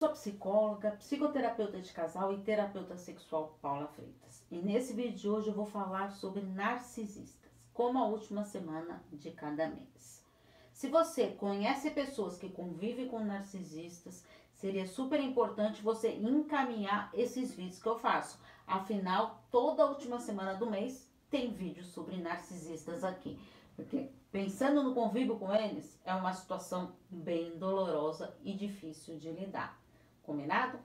Sou psicóloga, psicoterapeuta de casal e terapeuta sexual Paula Freitas. E nesse vídeo de hoje eu vou falar sobre narcisistas, como a última semana de cada mês. Se você conhece pessoas que convivem com narcisistas, seria super importante você encaminhar esses vídeos que eu faço. Afinal, toda última semana do mês tem vídeos sobre narcisistas aqui. Porque pensando no convívio com eles, é uma situação bem dolorosa e difícil de lidar. Combinado?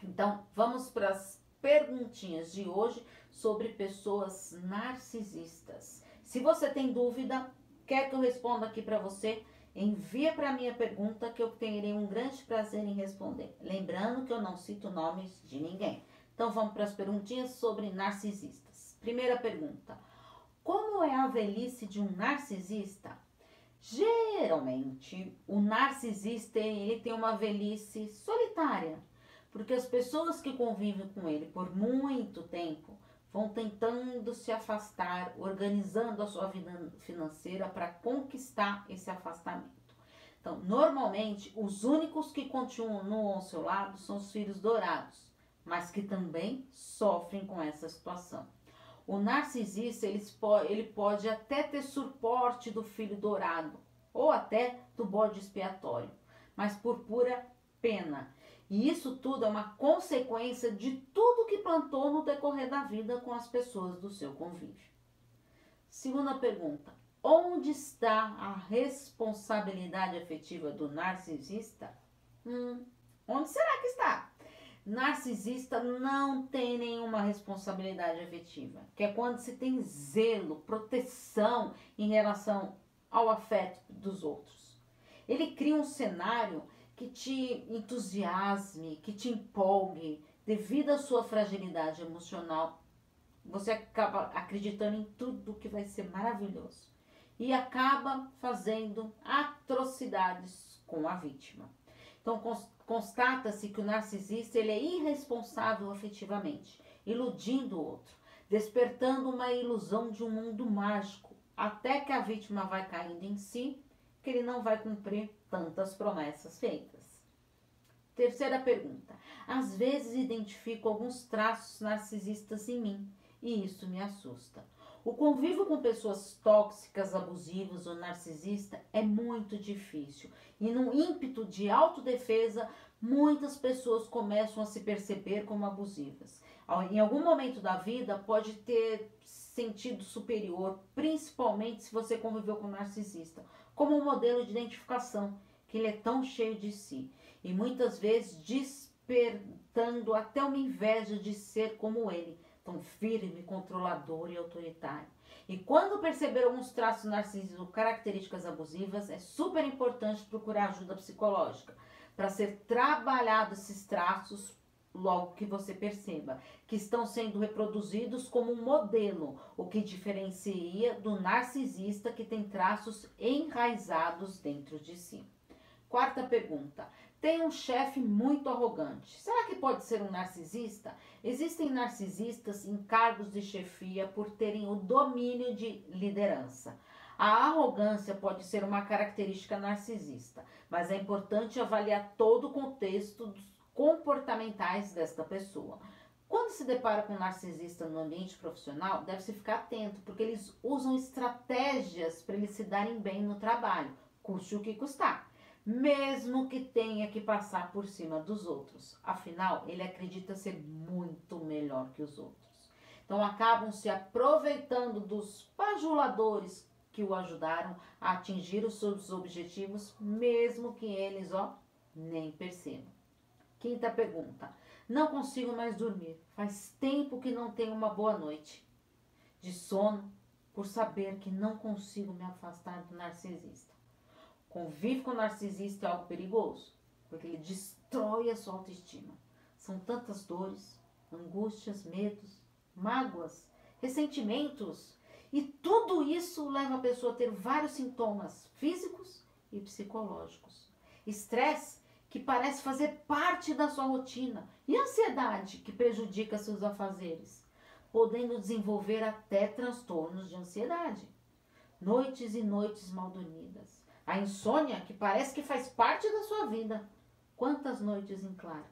Então, vamos para as perguntinhas de hoje sobre pessoas narcisistas. Se você tem dúvida, quer que eu responda aqui para você, envia para mim a pergunta que eu terei um grande prazer em responder. Lembrando que eu não cito nomes de ninguém. Então vamos para as perguntinhas sobre narcisistas. Primeira pergunta: Como é a velhice de um narcisista? Geralmente, o narcisista ele tem uma velhice solitária, porque as pessoas que convivem com ele por muito tempo vão tentando se afastar, organizando a sua vida financeira para conquistar esse afastamento. Então, normalmente, os únicos que continuam ao seu lado são os filhos dourados, mas que também sofrem com essa situação. O narcisista ele pode, ele pode até ter suporte do filho dourado ou até do bode expiatório, mas por pura pena. E isso tudo é uma consequência de tudo que plantou no decorrer da vida com as pessoas do seu convívio. Segunda pergunta: onde está a responsabilidade afetiva do narcisista? Hum, onde será que está? Narcisista não tem nenhuma responsabilidade afetiva, que é quando se tem zelo, proteção em relação ao afeto dos outros. Ele cria um cenário que te entusiasme, que te empolgue, devido à sua fragilidade emocional. Você acaba acreditando em tudo que vai ser maravilhoso e acaba fazendo atrocidades com a vítima. Então constata-se que o narcisista ele é irresponsável afetivamente, iludindo o outro, despertando uma ilusão de um mundo mágico, até que a vítima vai caindo em si, que ele não vai cumprir tantas promessas feitas. Terceira pergunta. Às vezes identifico alguns traços narcisistas em mim e isso me assusta. O convívio com pessoas tóxicas, abusivas ou narcisistas é muito difícil. E no ímpeto de autodefesa, muitas pessoas começam a se perceber como abusivas. Em algum momento da vida pode ter sentido superior, principalmente se você conviveu com um narcisista, como um modelo de identificação, que ele é tão cheio de si e muitas vezes despertando até uma inveja de ser como ele tão firme, controlador e autoritário. E quando perceber alguns traços narcisistas ou características abusivas, é super importante procurar ajuda psicológica para ser trabalhado esses traços logo que você perceba que estão sendo reproduzidos como um modelo, o que diferencia do narcisista que tem traços enraizados dentro de si. Quarta pergunta: tem um chefe muito arrogante. Será que pode ser um narcisista? Existem narcisistas em cargos de chefia por terem o domínio de liderança. A arrogância pode ser uma característica narcisista, mas é importante avaliar todo o contexto comportamentais desta pessoa. Quando se depara com um narcisista no ambiente profissional, deve-se ficar atento, porque eles usam estratégias para eles se darem bem no trabalho, custe o que custar mesmo que tenha que passar por cima dos outros. Afinal, ele acredita ser muito melhor que os outros. Então, acabam se aproveitando dos bajuladores que o ajudaram a atingir os seus objetivos, mesmo que eles, ó, nem percebam. Quinta pergunta. Não consigo mais dormir. Faz tempo que não tenho uma boa noite de sono por saber que não consigo me afastar do narcisista. Convive com o narcisista é algo perigoso, porque ele destrói a sua autoestima. São tantas dores, angústias, medos, mágoas, ressentimentos. E tudo isso leva a pessoa a ter vários sintomas físicos e psicológicos. Estresse que parece fazer parte da sua rotina e ansiedade que prejudica seus afazeres, podendo desenvolver até transtornos de ansiedade. Noites e noites mal dormidas a insônia, que parece que faz parte da sua vida, Quantas noites em claro,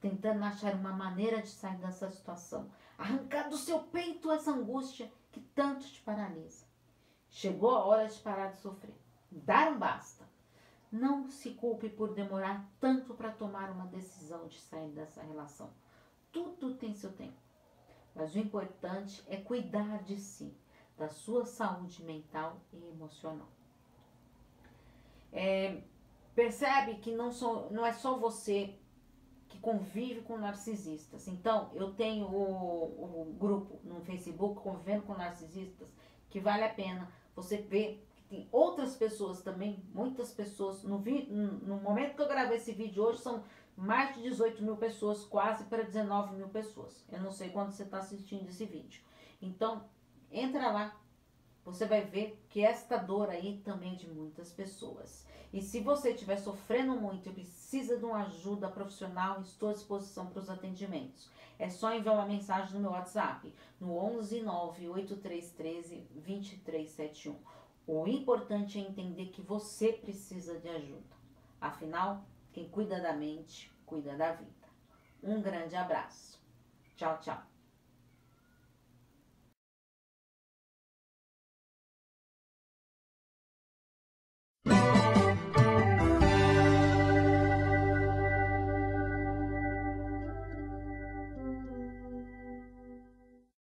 tentando achar uma maneira de sair dessa situação, arrancar do seu peito essa angústia que tanto te paralisa. Chegou a hora de parar de sofrer, dar um basta. Não se culpe por demorar tanto para tomar uma decisão de sair dessa relação. Tudo tem seu tempo. Mas o importante é cuidar de si, da sua saúde mental e emocional. É, percebe que não, sou, não é só você que convive com narcisistas. Então, eu tenho o, o grupo no Facebook Convivendo com Narcisistas, que vale a pena você ver que tem outras pessoas também, muitas pessoas. No, vi, no momento que eu gravei esse vídeo hoje, são mais de 18 mil pessoas, quase para 19 mil pessoas. Eu não sei quando você está assistindo esse vídeo. Então, entra lá, você vai ver que esta dor aí também é de muitas pessoas. E se você estiver sofrendo muito e precisa de uma ajuda profissional, estou à disposição para os atendimentos. É só enviar uma mensagem no meu WhatsApp, no 11 98313 2371. O importante é entender que você precisa de ajuda. Afinal, quem cuida da mente, cuida da vida. Um grande abraço. Tchau, tchau.